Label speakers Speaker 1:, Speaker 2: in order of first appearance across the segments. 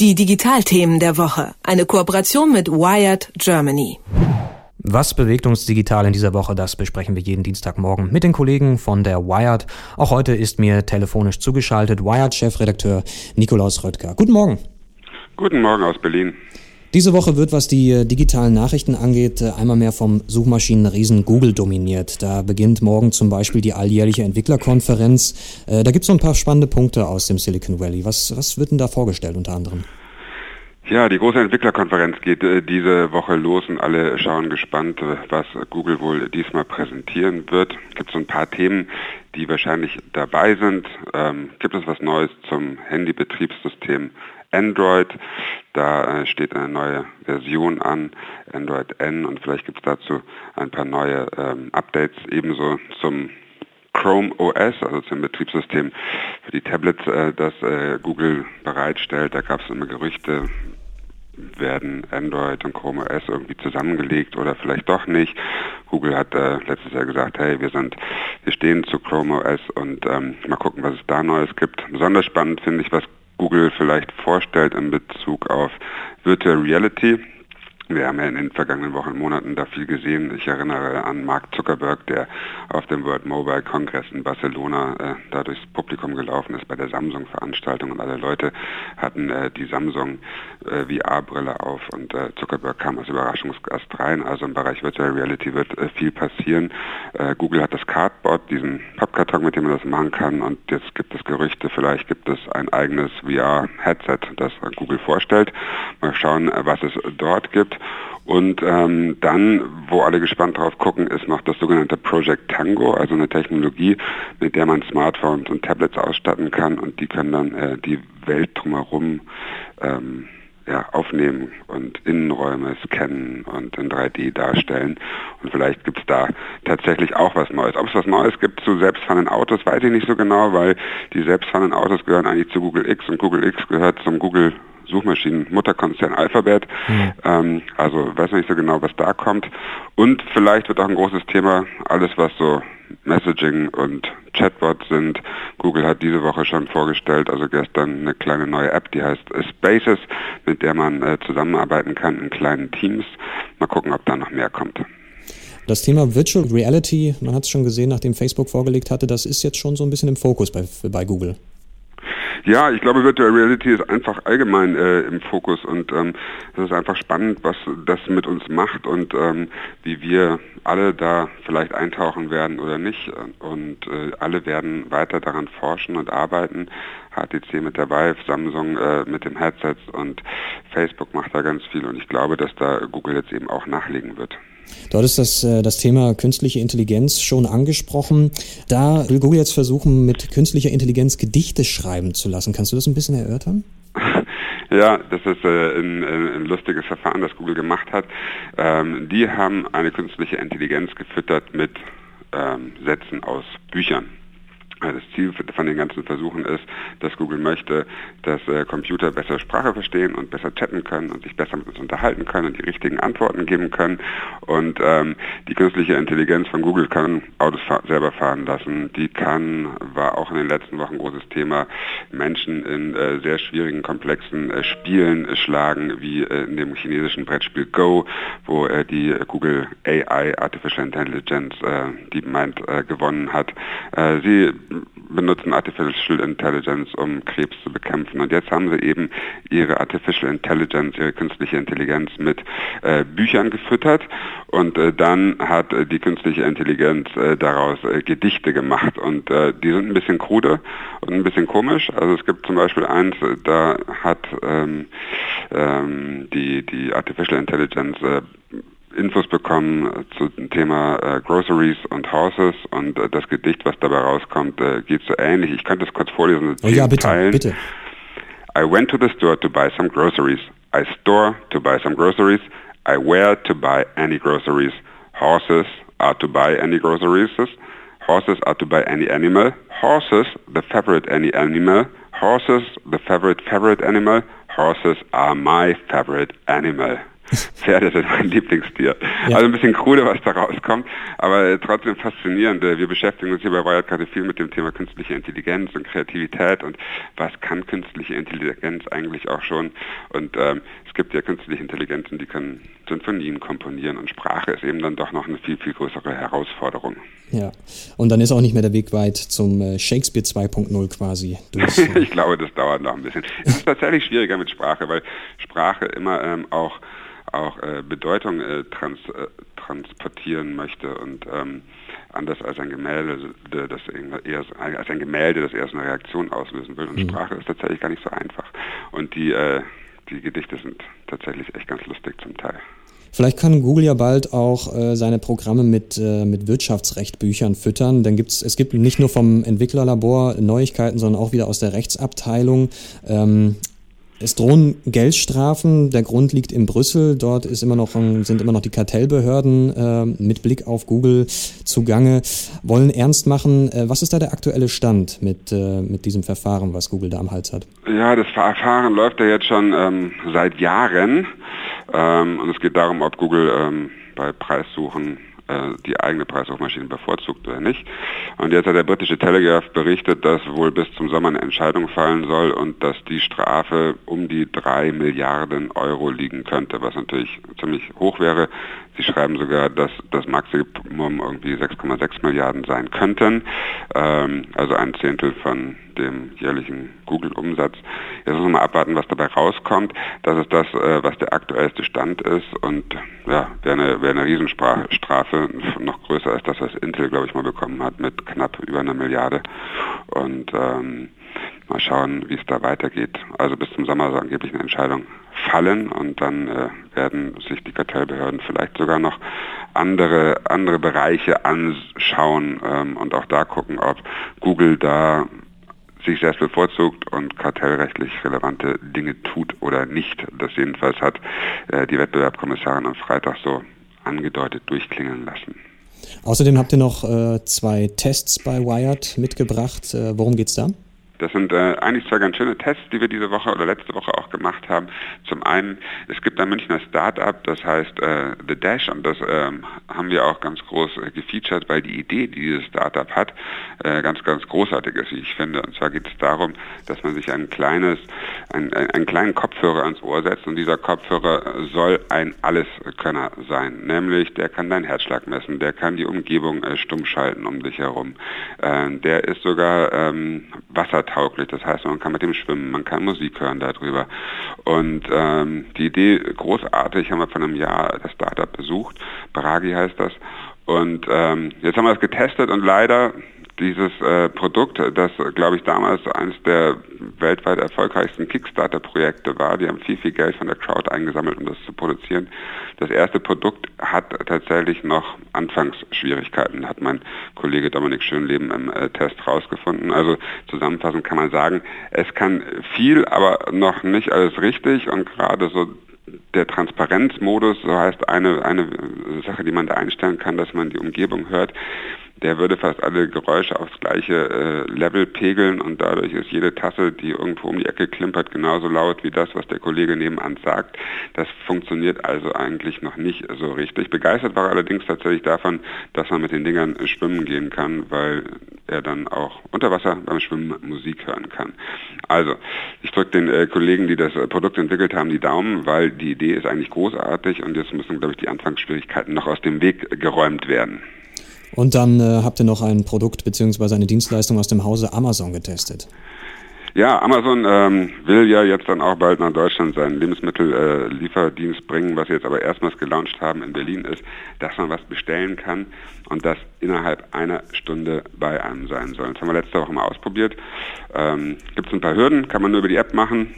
Speaker 1: Die Digitalthemen der Woche. Eine Kooperation mit Wired Germany.
Speaker 2: Was bewegt uns digital in dieser Woche? Das besprechen wir jeden Dienstagmorgen mit den Kollegen von der Wired. Auch heute ist mir telefonisch zugeschaltet Wired-Chefredakteur Nikolaus Röttger. Guten Morgen.
Speaker 3: Guten Morgen aus Berlin.
Speaker 2: Diese Woche wird, was die äh, digitalen Nachrichten angeht, äh, einmal mehr vom Suchmaschinenriesen Google dominiert. Da beginnt morgen zum Beispiel die alljährliche Entwicklerkonferenz. Äh, da gibt es so ein paar spannende Punkte aus dem Silicon Valley. Was, was wird denn da vorgestellt unter anderem?
Speaker 3: Ja, die große Entwicklerkonferenz geht diese Woche los und alle schauen gespannt, was Google wohl diesmal präsentieren wird. Gibt so ein paar Themen, die wahrscheinlich dabei sind. Ähm, gibt es was Neues zum Handybetriebssystem Android. Da äh, steht eine neue Version an, Android N, und vielleicht gibt es dazu ein paar neue ähm, Updates ebenso zum Chrome OS, also zum Betriebssystem für die Tablets, äh, das äh, Google bereitstellt. Da gab es immer Gerüchte, werden Android und Chrome OS irgendwie zusammengelegt oder vielleicht doch nicht. Google hat äh, letztes Jahr gesagt, hey, wir sind, wir stehen zu Chrome OS und ähm, mal gucken, was es da Neues gibt. Besonders spannend finde ich, was Google vielleicht vorstellt in Bezug auf Virtual Reality. Wir haben ja in den vergangenen Wochen und Monaten da viel gesehen. Ich erinnere an Mark Zuckerberg, der auf dem World Mobile Congress in Barcelona äh, da durchs Publikum gelaufen ist bei der Samsung-Veranstaltung und alle Leute hatten äh, die Samsung äh, VR-Brille auf und äh, Zuckerberg kam als Überraschungsgast rein. Also im Bereich Virtual Reality wird äh, viel passieren. Äh, Google hat das Cardboard, diesen Pappkarton, mit dem man das machen kann und jetzt gibt es Gerüchte, vielleicht gibt es ein eigenes VR-Headset, das Google vorstellt. Mal schauen, was es dort gibt. Und ähm, dann, wo alle gespannt drauf gucken, ist noch das sogenannte Project Tango, also eine Technologie, mit der man Smartphones und Tablets ausstatten kann und die können dann äh, die Welt drumherum ähm, ja, aufnehmen und Innenräume scannen und in 3D darstellen. Und vielleicht gibt es da tatsächlich auch was Neues. Ob es was Neues gibt zu selbstfahrenden Autos, weiß ich nicht so genau, weil die selbstfahrenden Autos gehören eigentlich zu Google X und Google X gehört zum Google Suchmaschinen, Mutterkonzern Alphabet. Mhm. Ähm, also weiß nicht so genau, was da kommt. Und vielleicht wird auch ein großes Thema alles, was so Messaging und Chatbot sind. Google hat diese Woche schon vorgestellt, also gestern eine kleine neue App, die heißt Spaces, mit der man äh, zusammenarbeiten kann in kleinen Teams. Mal gucken, ob da noch mehr kommt.
Speaker 2: Das Thema Virtual Reality, man hat es schon gesehen, nachdem Facebook vorgelegt hatte, das ist jetzt schon so ein bisschen im Fokus bei, bei Google.
Speaker 3: Ja, ich glaube, Virtual Reality ist einfach allgemein äh, im Fokus und ähm, es ist einfach spannend, was das mit uns macht und ähm, wie wir alle da vielleicht eintauchen werden oder nicht. Und äh, alle werden weiter daran forschen und arbeiten. HTC mit der Vive, Samsung äh, mit dem Headset und Facebook macht da ganz viel und ich glaube, dass da Google jetzt eben auch nachlegen wird.
Speaker 2: Du hattest das, äh, das Thema künstliche Intelligenz schon angesprochen. Da will Google jetzt versuchen, mit künstlicher Intelligenz Gedichte schreiben zu lassen. Kannst du das ein bisschen erörtern?
Speaker 3: Ja, das ist äh, ein, ein, lustiges Verfahren, das Google gemacht hat. Ähm, die haben eine künstliche Intelligenz gefüttert mit ähm, Sätzen aus Büchern. Das Ziel von den ganzen Versuchen ist, dass Google möchte, dass äh, Computer besser Sprache verstehen und besser chatten können und sich besser mit uns unterhalten können und die richtigen Antworten geben können. Und ähm, die künstliche Intelligenz von Google kann Autos fahr selber fahren lassen. Die kann, war auch in den letzten Wochen großes Thema, Menschen in äh, sehr schwierigen, komplexen äh, Spielen schlagen, wie äh, in dem chinesischen Brettspiel Go, wo äh, die Google AI, Artificial Intelligence, äh, die meint, gewonnen hat. sie benutzen Artificial Intelligence, um Krebs zu bekämpfen. Und jetzt haben sie eben ihre Artificial Intelligence, ihre künstliche Intelligenz mit äh, Büchern gefüttert und äh, dann hat äh, die künstliche Intelligenz äh, daraus äh, Gedichte gemacht und äh, die sind ein bisschen krude und ein bisschen komisch. Also es gibt zum Beispiel eins, da hat ähm, ähm, die, die Artificial Intelligence Infos bekommen äh, zu dem Thema äh, Groceries und Houses und äh, das Gedicht, was dabei rauskommt, äh, geht so ähnlich. Ich könnte es kurz vorlesen.
Speaker 2: Oh ja, bitte, Teilen. bitte.
Speaker 3: I went to the store to buy some groceries. I store to buy some groceries. I wear to buy any groceries. Horses are to buy any groceries. Horses are to buy any animal. Horses, the favorite any animal. Horses, the favorite favorite animal. Horses are my favorite animal. Pferde sind mein Lieblingstier. Ja. Also ein bisschen krude, was da rauskommt, aber trotzdem faszinierend. Wir beschäftigen uns hier bei Wired gerade viel mit dem Thema künstliche Intelligenz und Kreativität und was kann künstliche Intelligenz eigentlich auch schon. Und ähm, es gibt ja künstliche Intelligenzen, die können Sinfonien komponieren und Sprache ist eben dann doch noch eine viel, viel größere Herausforderung.
Speaker 2: Ja, und dann ist auch nicht mehr der Weg weit zum äh, Shakespeare 2.0 quasi.
Speaker 3: ich glaube, das dauert noch ein bisschen. Es ist tatsächlich schwieriger mit Sprache, weil Sprache immer ähm, auch auch äh, Bedeutung äh, trans, äh, transportieren möchte und ähm, anders als ein Gemälde, das eher als ein Gemälde, das erst eine Reaktion auslösen will. Und mhm. Sprache ist tatsächlich gar nicht so einfach. Und die, äh, die Gedichte sind tatsächlich echt ganz lustig zum Teil.
Speaker 2: Vielleicht kann Google ja bald auch äh, seine Programme mit, äh, mit Wirtschaftsrechtbüchern füttern. Dann gibt's, es gibt nicht nur vom Entwicklerlabor Neuigkeiten, sondern auch wieder aus der Rechtsabteilung. Ähm, es drohen Geldstrafen. Der Grund liegt in Brüssel. Dort ist immer noch, sind immer noch die Kartellbehörden äh, mit Blick auf Google zugange, wollen ernst machen. Äh, was ist da der aktuelle Stand mit, äh, mit diesem Verfahren, was Google da am Hals hat?
Speaker 3: Ja, das Verfahren läuft ja jetzt schon ähm, seit Jahren. Ähm, und es geht darum, ob Google ähm, bei Preissuchen die eigene Preissuchmaschine bevorzugt oder nicht. Und jetzt hat der britische Telegraph berichtet, dass wohl bis zum Sommer eine Entscheidung fallen soll und dass die Strafe um die drei Milliarden Euro liegen könnte, was natürlich ziemlich hoch wäre. Sie schreiben sogar, dass das Maximum irgendwie 6,6 Milliarden sein könnten, ähm, also ein Zehntel von dem jährlichen Google-Umsatz. Jetzt muss man mal abwarten, was dabei rauskommt. Das ist das, äh, was der aktuellste Stand ist und ja, wäre eine, wär eine Riesenstrafe, noch größer als das, was Intel, glaube ich, mal bekommen hat, mit knapp über einer Milliarde. Und ähm, mal schauen, wie es da weitergeht. Also bis zum Sommer soll angeblich eine Entscheidung fallen und dann äh, werden sich die Kartellbehörden vielleicht sogar noch andere, andere Bereiche anschauen ähm, und auch da gucken, ob Google da sich selbst bevorzugt und kartellrechtlich relevante Dinge tut oder nicht. Das jedenfalls hat äh, die Wettbewerbskommissarin am Freitag so angedeutet durchklingeln lassen.
Speaker 2: Außerdem habt ihr noch äh, zwei Tests bei Wired mitgebracht. Äh, worum geht's da?
Speaker 3: Das sind äh, eigentlich zwei ganz schöne Tests, die wir diese Woche oder letzte Woche auch gemacht haben. Zum einen, es gibt ein Münchner Start-up, das heißt äh, The Dash und das ähm, haben wir auch ganz groß äh, gefeatured, weil die Idee, die dieses Start-up hat, äh, ganz, ganz großartig ist, wie ich finde. Und zwar geht es darum, dass man sich ein kleines, ein, ein, einen kleinen Kopfhörer ans Ohr setzt und dieser Kopfhörer soll ein Alleskönner sein. Nämlich, der kann deinen Herzschlag messen, der kann die Umgebung äh, stumm schalten um dich herum. Äh, der ist sogar ähm, Wasser wassertauglich. Das heißt, man kann mit dem schwimmen, man kann Musik hören darüber. Und ähm, die Idee großartig, haben wir vor einem Jahr das Startup besucht. Baragi heißt das. Und ähm, jetzt haben wir es getestet und leider dieses äh, Produkt, das glaube ich damals eines der weltweit erfolgreichsten Kickstarter-Projekte war, die haben viel, viel Geld von der Crowd eingesammelt, um das zu produzieren. Das erste Produkt hat tatsächlich noch Anfangsschwierigkeiten, hat mein Kollege Dominik Schönleben im äh, Test rausgefunden. Also zusammenfassend kann man sagen, es kann viel, aber noch nicht alles richtig und gerade so der Transparenzmodus, so heißt eine, eine Sache, die man da einstellen kann, dass man die Umgebung hört, der würde fast alle Geräusche aufs gleiche äh, Level pegeln und dadurch ist jede Tasse, die irgendwo um die Ecke klimpert, genauso laut wie das, was der Kollege nebenan sagt. Das funktioniert also eigentlich noch nicht so richtig. Begeistert war er allerdings tatsächlich davon, dass man mit den Dingern schwimmen gehen kann, weil er dann auch unter Wasser beim Schwimmen Musik hören kann. Also, ich drücke den äh, Kollegen, die das äh, Produkt entwickelt haben, die Daumen, weil die Idee ist eigentlich großartig und jetzt müssen, glaube ich, die Anfangsschwierigkeiten noch aus dem Weg geräumt werden.
Speaker 2: Und dann äh, habt ihr noch ein Produkt bzw. eine Dienstleistung aus dem Hause Amazon getestet.
Speaker 3: Ja, Amazon ähm, will ja jetzt dann auch bald nach Deutschland seinen Lebensmittellieferdienst äh, bringen. Was sie jetzt aber erstmals gelauncht haben in Berlin ist, dass man was bestellen kann und das innerhalb einer Stunde bei einem sein soll. Das haben wir letzte Woche mal ausprobiert. Ähm, Gibt es ein paar Hürden, kann man nur über die App machen.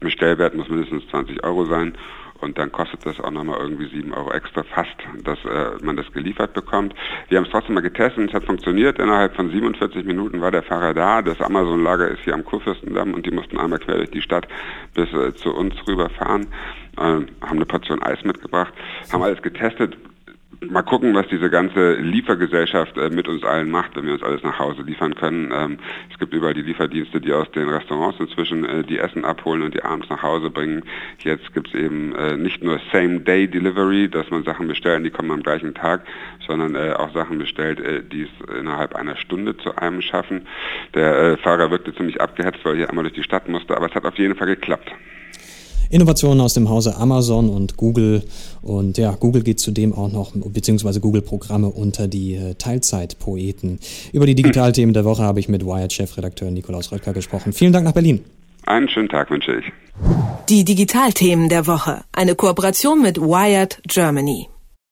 Speaker 3: Bestellwert muss mindestens 20 Euro sein und dann kostet das auch nochmal irgendwie 7 Euro extra fast, dass äh, man das geliefert bekommt. Wir haben es trotzdem mal getestet und es hat funktioniert. Innerhalb von 47 Minuten war der Fahrer da. Das Amazon-Lager ist hier am Kurfürstendamm und die mussten einmal quer durch die Stadt bis äh, zu uns rüberfahren, äh, haben eine Portion Eis mitgebracht, haben alles getestet, mal gucken, was diese ganze Liefergesellschaft äh, mit uns allen macht, wenn wir uns alles nach Hause liefern können. Ähm, es gibt überall die Lieferdienste, die aus den Restaurants inzwischen äh, die Essen abholen und die abends nach Hause bringen. Jetzt gibt es eben äh, nicht nur Same-Day-Delivery, dass man Sachen bestellt, die kommen am gleichen Tag, sondern äh, auch Sachen bestellt, äh, die es innerhalb einer Stunde zu einem schaffen. Der äh, Fahrer wirkte ziemlich abgehetzt, weil er hier einmal durch die Stadt musste, aber es hat auf jeden Fall geklappt.
Speaker 2: Innovationen aus dem Hause Amazon und Google. Und ja, Google geht zudem auch noch, beziehungsweise Google-Programme unter die äh, Teilzeitpoeten. Über die Digitalthemen der Woche habe ich mit Wired-Chefredakteur Nikolaus Röttger gesprochen. Vielen Dank nach Berlin.
Speaker 3: Einen schönen Tag wünsche ich.
Speaker 1: Die Digitalthemen der Woche. Eine Kooperation mit Wired Germany.